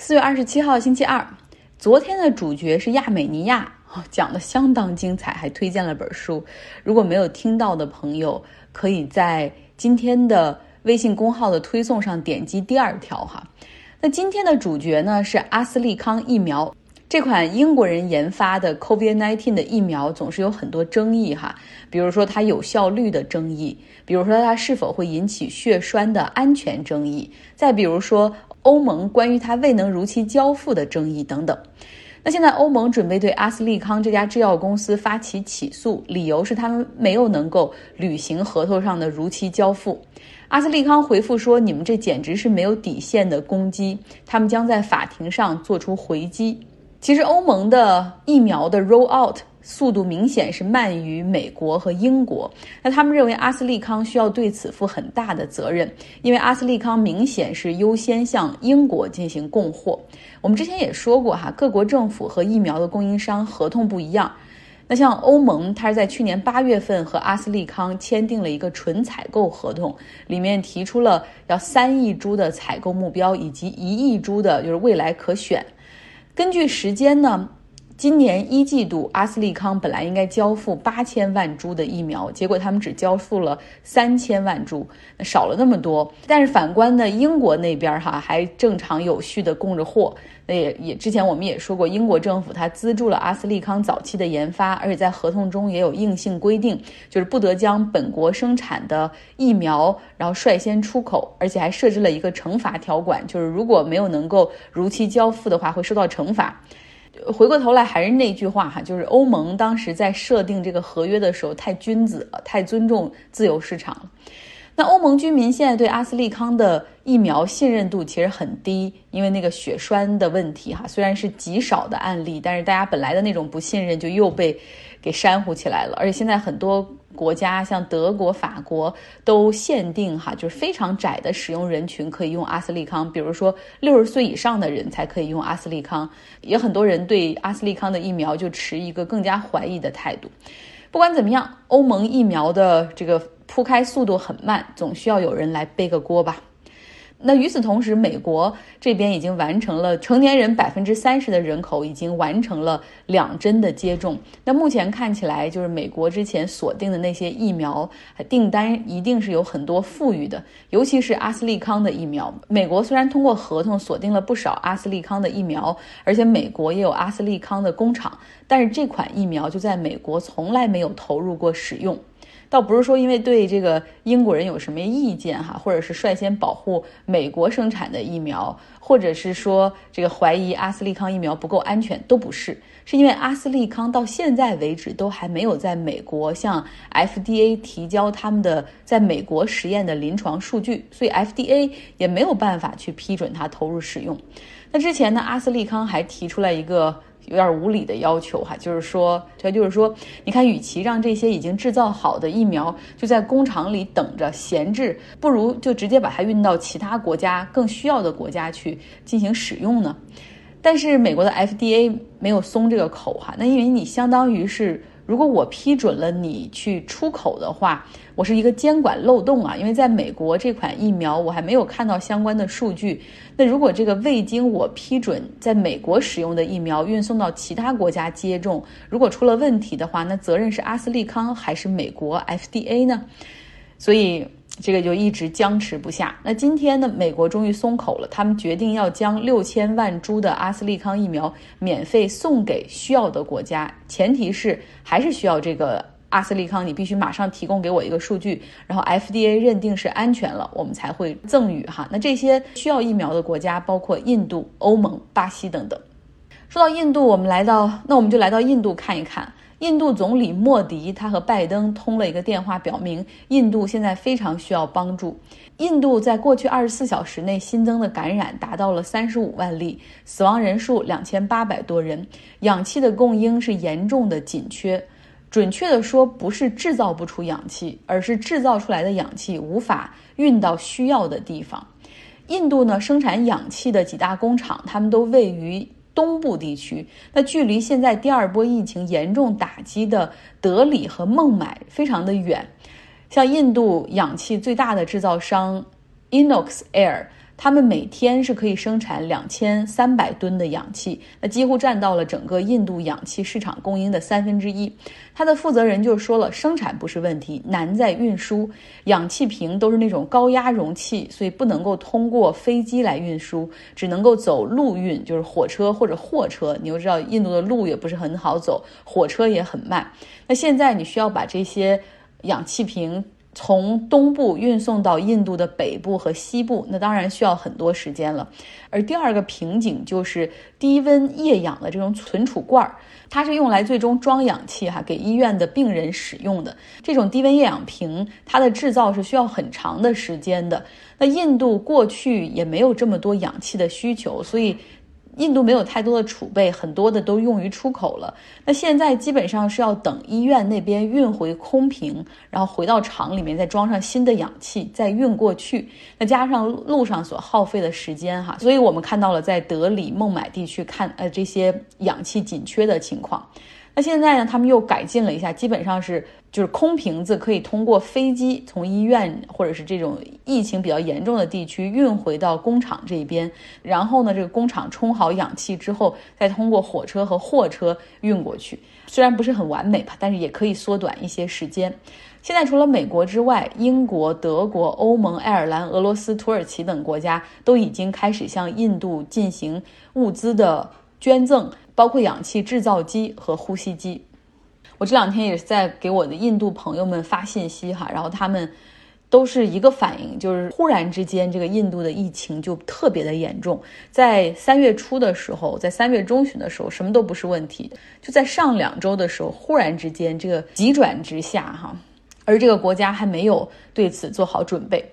四月二十七号星期二，昨天的主角是亚美尼亚，讲的相当精彩，还推荐了本书。如果没有听到的朋友，可以在今天的微信公号的推送上点击第二条哈。那今天的主角呢是阿斯利康疫苗。这款英国人研发的 COVID-19 的疫苗总是有很多争议哈，比如说它有效率的争议，比如说它是否会引起血栓的安全争议，再比如说欧盟关于他未能如期交付的争议等等。那现在欧盟准备对阿斯利康这家制药公司发起起诉，理由是他们没有能够履行合同上的如期交付。阿斯利康回复说：“你们这简直是没有底线的攻击，他们将在法庭上做出回击。”其实欧盟的疫苗的 roll out 速度明显是慢于美国和英国。那他们认为阿斯利康需要对此负很大的责任，因为阿斯利康明显是优先向英国进行供货。我们之前也说过哈，各国政府和疫苗的供应商合同不一样。那像欧盟，它是在去年八月份和阿斯利康签订了一个纯采购合同，里面提出了要三亿株的采购目标，以及一亿株的就是未来可选。根据时间呢，今年一季度阿斯利康本来应该交付八千万株的疫苗，结果他们只交付了三千万株，少了那么多。但是反观呢，英国那边哈还正常有序的供着货。那也也之前我们也说过，英国政府它资助了阿斯利康早期的研发，而且在合同中也有硬性规定，就是不得将本国生产的疫苗然后率先出口，而且还设置了一个惩罚条款，就是如果没有能够如期交付的话，会受到惩罚。回过头来还是那句话哈，就是欧盟当时在设定这个合约的时候太君子了，太尊重自由市场了。那欧盟居民现在对阿斯利康的疫苗信任度其实很低，因为那个血栓的问题哈，虽然是极少的案例，但是大家本来的那种不信任就又被给煽乎起来了。而且现在很多国家像德国、法国都限定哈，就是非常窄的使用人群可以用阿斯利康，比如说六十岁以上的人才可以用阿斯利康，也很多人对阿斯利康的疫苗就持一个更加怀疑的态度。不管怎么样，欧盟疫苗的这个。铺开速度很慢，总需要有人来背个锅吧。那与此同时，美国这边已经完成了成年人百分之三十的人口已经完成了两针的接种。那目前看起来，就是美国之前锁定的那些疫苗订单一定是有很多富裕的，尤其是阿斯利康的疫苗。美国虽然通过合同锁定了不少阿斯利康的疫苗，而且美国也有阿斯利康的工厂，但是这款疫苗就在美国从来没有投入过使用。倒不是说因为对这个英国人有什么意见哈，或者是率先保护美国生产的疫苗，或者是说这个怀疑阿斯利康疫苗不够安全，都不是，是因为阿斯利康到现在为止都还没有在美国向 FDA 提交他们的在美国实验的临床数据，所以 FDA 也没有办法去批准它投入使用。那之前呢，阿斯利康还提出来一个。有点无理的要求哈，就是说，他就是说，你看，与其让这些已经制造好的疫苗就在工厂里等着闲置，不如就直接把它运到其他国家更需要的国家去进行使用呢。但是美国的 FDA 没有松这个口哈，那因为你相当于是。如果我批准了你去出口的话，我是一个监管漏洞啊！因为在美国这款疫苗我还没有看到相关的数据。那如果这个未经我批准在美国使用的疫苗运送到其他国家接种，如果出了问题的话，那责任是阿斯利康还是美国 FDA 呢？所以。这个就一直僵持不下。那今天呢，美国终于松口了，他们决定要将六千万株的阿斯利康疫苗免费送给需要的国家，前提是还是需要这个阿斯利康，你必须马上提供给我一个数据，然后 FDA 认定是安全了，我们才会赠予哈。那这些需要疫苗的国家包括印度、欧盟、巴西等等。说到印度，我们来到，那我们就来到印度看一看。印度总理莫迪他和拜登通了一个电话，表明印度现在非常需要帮助。印度在过去二十四小时内新增的感染达到了三十五万例，死亡人数两千八百多人，氧气的供应是严重的紧缺。准确的说，不是制造不出氧气，而是制造出来的氧气无法运到需要的地方。印度呢，生产氧气的几大工厂，他们都位于。东部地区，那距离现在第二波疫情严重打击的德里和孟买非常的远。像印度氧气最大的制造商 Inox Air，他们每天是可以生产两千三百吨的氧气，那几乎占到了整个印度氧气市场供应的三分之一。他的负责人就说了，生产不是问题，难在运输。氧气瓶都是那种高压容器，所以不能够通过飞机来运输，只能够走陆运，就是火车或者货车。你又知道，印度的路也不是很好走，火车也很慢。那现在你需要把这些氧气瓶。从东部运送到印度的北部和西部，那当然需要很多时间了。而第二个瓶颈就是低温液氧的这种存储罐儿，它是用来最终装氧气哈，给医院的病人使用的。这种低温液氧瓶，它的制造是需要很长的时间的。那印度过去也没有这么多氧气的需求，所以。印度没有太多的储备，很多的都用于出口了。那现在基本上是要等医院那边运回空瓶，然后回到厂里面再装上新的氧气，再运过去。那加上路上所耗费的时间，哈，所以我们看到了在德里、孟买地区看呃这些氧气紧缺的情况。那现在呢，他们又改进了一下，基本上是就是空瓶子可以通过飞机从医院或者是这种疫情比较严重的地区运回到工厂这边，然后呢，这个工厂充好氧气之后，再通过火车和货车运过去。虽然不是很完美吧，但是也可以缩短一些时间。现在除了美国之外，英国、德国、欧盟、爱尔兰、俄罗斯、土耳其等国家都已经开始向印度进行物资的捐赠。包括氧气制造机和呼吸机，我这两天也是在给我的印度朋友们发信息哈，然后他们都是一个反应，就是忽然之间这个印度的疫情就特别的严重，在三月初的时候，在三月中旬的时候什么都不是问题，就在上两周的时候，忽然之间这个急转直下哈，而这个国家还没有对此做好准备。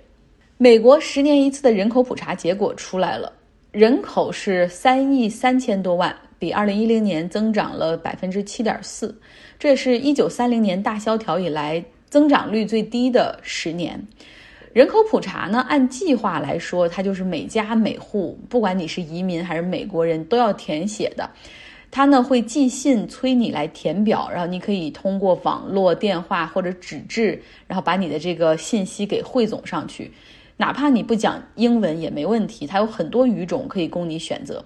美国十年一次的人口普查结果出来了，人口是三亿三千多万。比二零一零年增长了百分之七点四，这是一九三零年大萧条以来增长率最低的十年。人口普查呢，按计划来说，它就是每家每户，不管你是移民还是美国人，都要填写的。它呢会寄信催你来填表，然后你可以通过网络、电话或者纸质，然后把你的这个信息给汇总上去。哪怕你不讲英文也没问题，它有很多语种可以供你选择。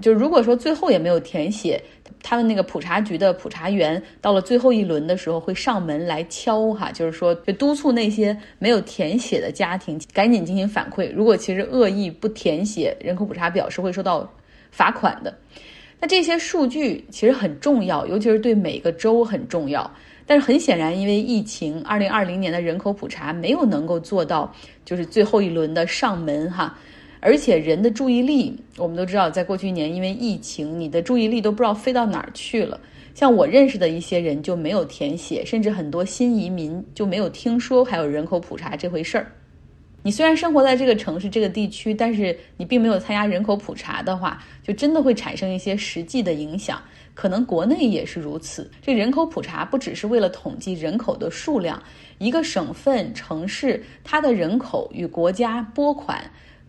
就是如果说最后也没有填写，他们那个普查局的普查员到了最后一轮的时候会上门来敲哈，就是说督促那些没有填写的家庭赶紧进行反馈。如果其实恶意不填写人口普查表是会受到罚款的。那这些数据其实很重要，尤其是对每个州很重要。但是很显然，因为疫情，二零二零年的人口普查没有能够做到就是最后一轮的上门哈。而且人的注意力，我们都知道，在过去一年因为疫情，你的注意力都不知道飞到哪儿去了。像我认识的一些人就没有填写，甚至很多新移民就没有听说还有人口普查这回事儿。你虽然生活在这个城市、这个地区，但是你并没有参加人口普查的话，就真的会产生一些实际的影响。可能国内也是如此。这人口普查不只是为了统计人口的数量，一个省份、城市它的人口与国家拨款。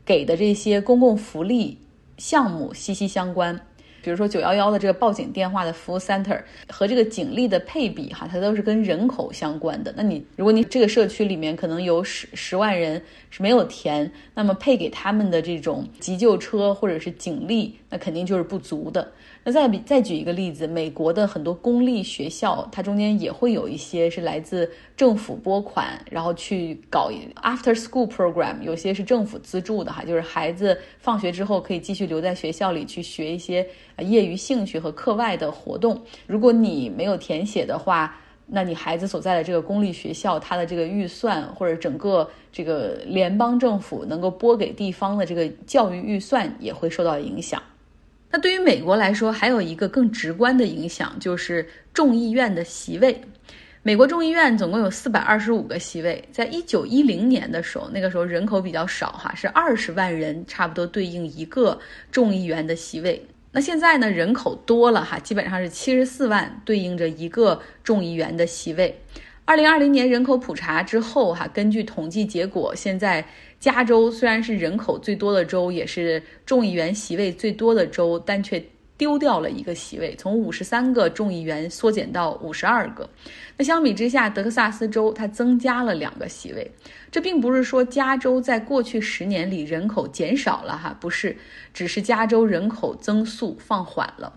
给的这些公共福利项目息息相关，比如说九幺幺的这个报警电话的服务 center 和这个警力的配比哈，它都是跟人口相关的。那你如果你这个社区里面可能有十十万人是没有填，那么配给他们的这种急救车或者是警力，那肯定就是不足的。那再比再举一个例子，美国的很多公立学校，它中间也会有一些是来自政府拨款，然后去搞 after school program，有些是政府资助的哈，就是孩子放学之后可以继续留在学校里去学一些业余兴趣和课外的活动。如果你没有填写的话，那你孩子所在的这个公立学校，它的这个预算或者整个这个联邦政府能够拨给地方的这个教育预算也会受到影响。那对于美国来说，还有一个更直观的影响，就是众议院的席位。美国众议院总共有四百二十五个席位，在一九一零年的时候，那个时候人口比较少哈，是二十万人，差不多对应一个众议员的席位。那现在呢，人口多了哈，基本上是七十四万，对应着一个众议员的席位。二零二零年人口普查之后哈，根据统计结果，现在。加州虽然是人口最多的州，也是众议员席位最多的州，但却丢掉了一个席位，从五十三个众议员缩减到五十二个。那相比之下，德克萨斯州它增加了两个席位。这并不是说加州在过去十年里人口减少了哈，不是，只是加州人口增速放缓了。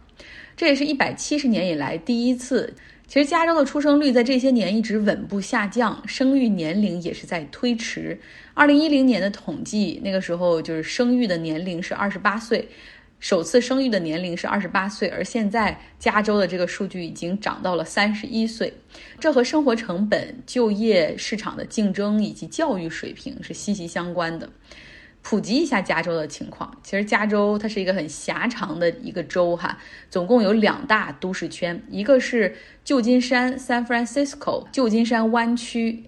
这也是一百七十年以来第一次。其实加州的出生率在这些年一直稳步下降，生育年龄也是在推迟。二零一零年的统计，那个时候就是生育的年龄是二十八岁，首次生育的年龄是二十八岁，而现在加州的这个数据已经涨到了三十一岁。这和生活成本、就业市场的竞争以及教育水平是息息相关的。普及一下加州的情况。其实加州它是一个很狭长的一个州哈，总共有两大都市圈，一个是旧金山 （San Francisco） 旧金山湾区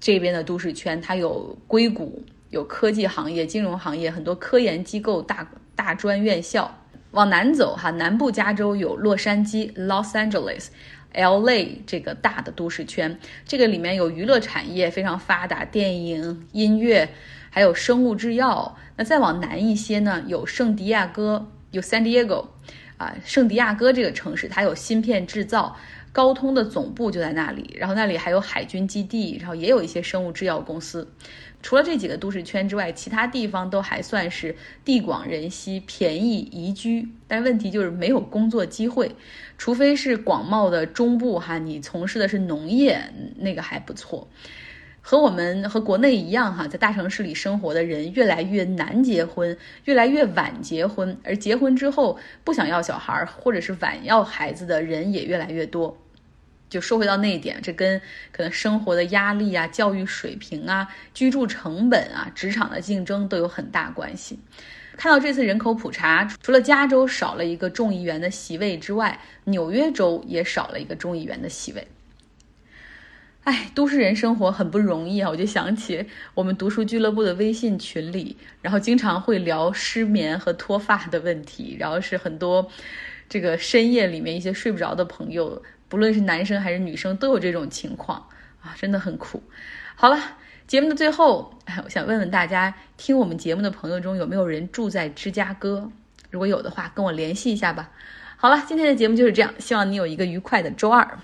这边的都市圈，它有硅谷、有科技行业、金融行业，很多科研机构、大大专院校。往南走哈，南部加州有洛杉矶 （Los Angeles）、LA 这个大的都市圈，这个里面有娱乐产业非常发达，电影、音乐。还有生物制药，那再往南一些呢，有圣地亚哥，有 San Diego，啊，圣地亚哥这个城市它有芯片制造，高通的总部就在那里，然后那里还有海军基地，然后也有一些生物制药公司。除了这几个都市圈之外，其他地方都还算是地广人稀、便宜宜居，但问题就是没有工作机会，除非是广袤的中部哈，你从事的是农业，那个还不错。和我们和国内一样哈，在大城市里生活的人越来越难结婚，越来越晚结婚，而结婚之后不想要小孩或者是晚要孩子的人也越来越多。就说回到那一点，这跟可能生活的压力啊、教育水平啊、居住成本啊、职场的竞争都有很大关系。看到这次人口普查，除了加州少了一个众议员的席位之外，纽约州也少了一个众议员的席位。哎，都市人生活很不容易啊！我就想起我们读书俱乐部的微信群里，然后经常会聊失眠和脱发的问题，然后是很多这个深夜里面一些睡不着的朋友，不论是男生还是女生都有这种情况啊，真的很苦。好了，节目的最后，哎我想问问大家，听我们节目的朋友中有没有人住在芝加哥？如果有的话，跟我联系一下吧。好了，今天的节目就是这样，希望你有一个愉快的周二。